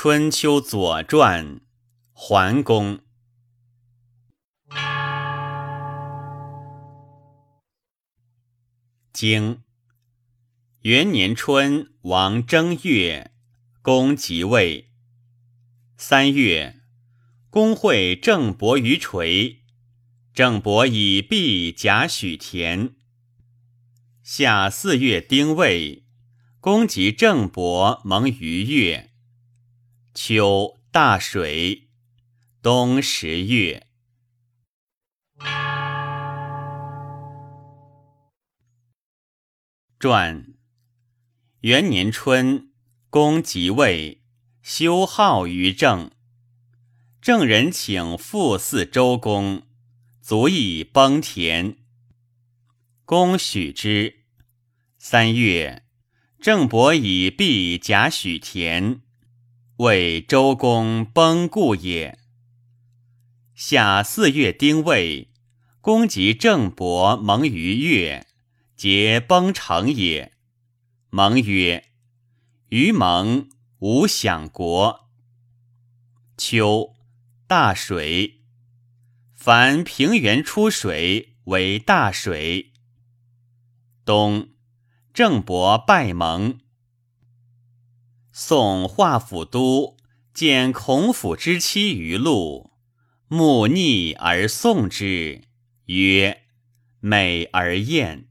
春秋左传，桓公。经元年春，王正月，公即位。三月，公会郑伯于垂，郑伯以毕贾许田。夏四月，丁未，公及郑伯蒙于月。秋，大水。冬十月。传元年春，公即位，修号于郑。郑人请复祀周公，卒以崩田。公许之。三月，郑伯以毕贾许田，为周公崩故也。夏四月，丁未，公及郑伯蒙于越。皆崩城也。蒙曰：“于蒙无享国。”秋，大水。凡平原出水为大水。冬，郑伯败蒙。送华府都见孔府之妻于路，慕逆而送之，曰：“美而艳。”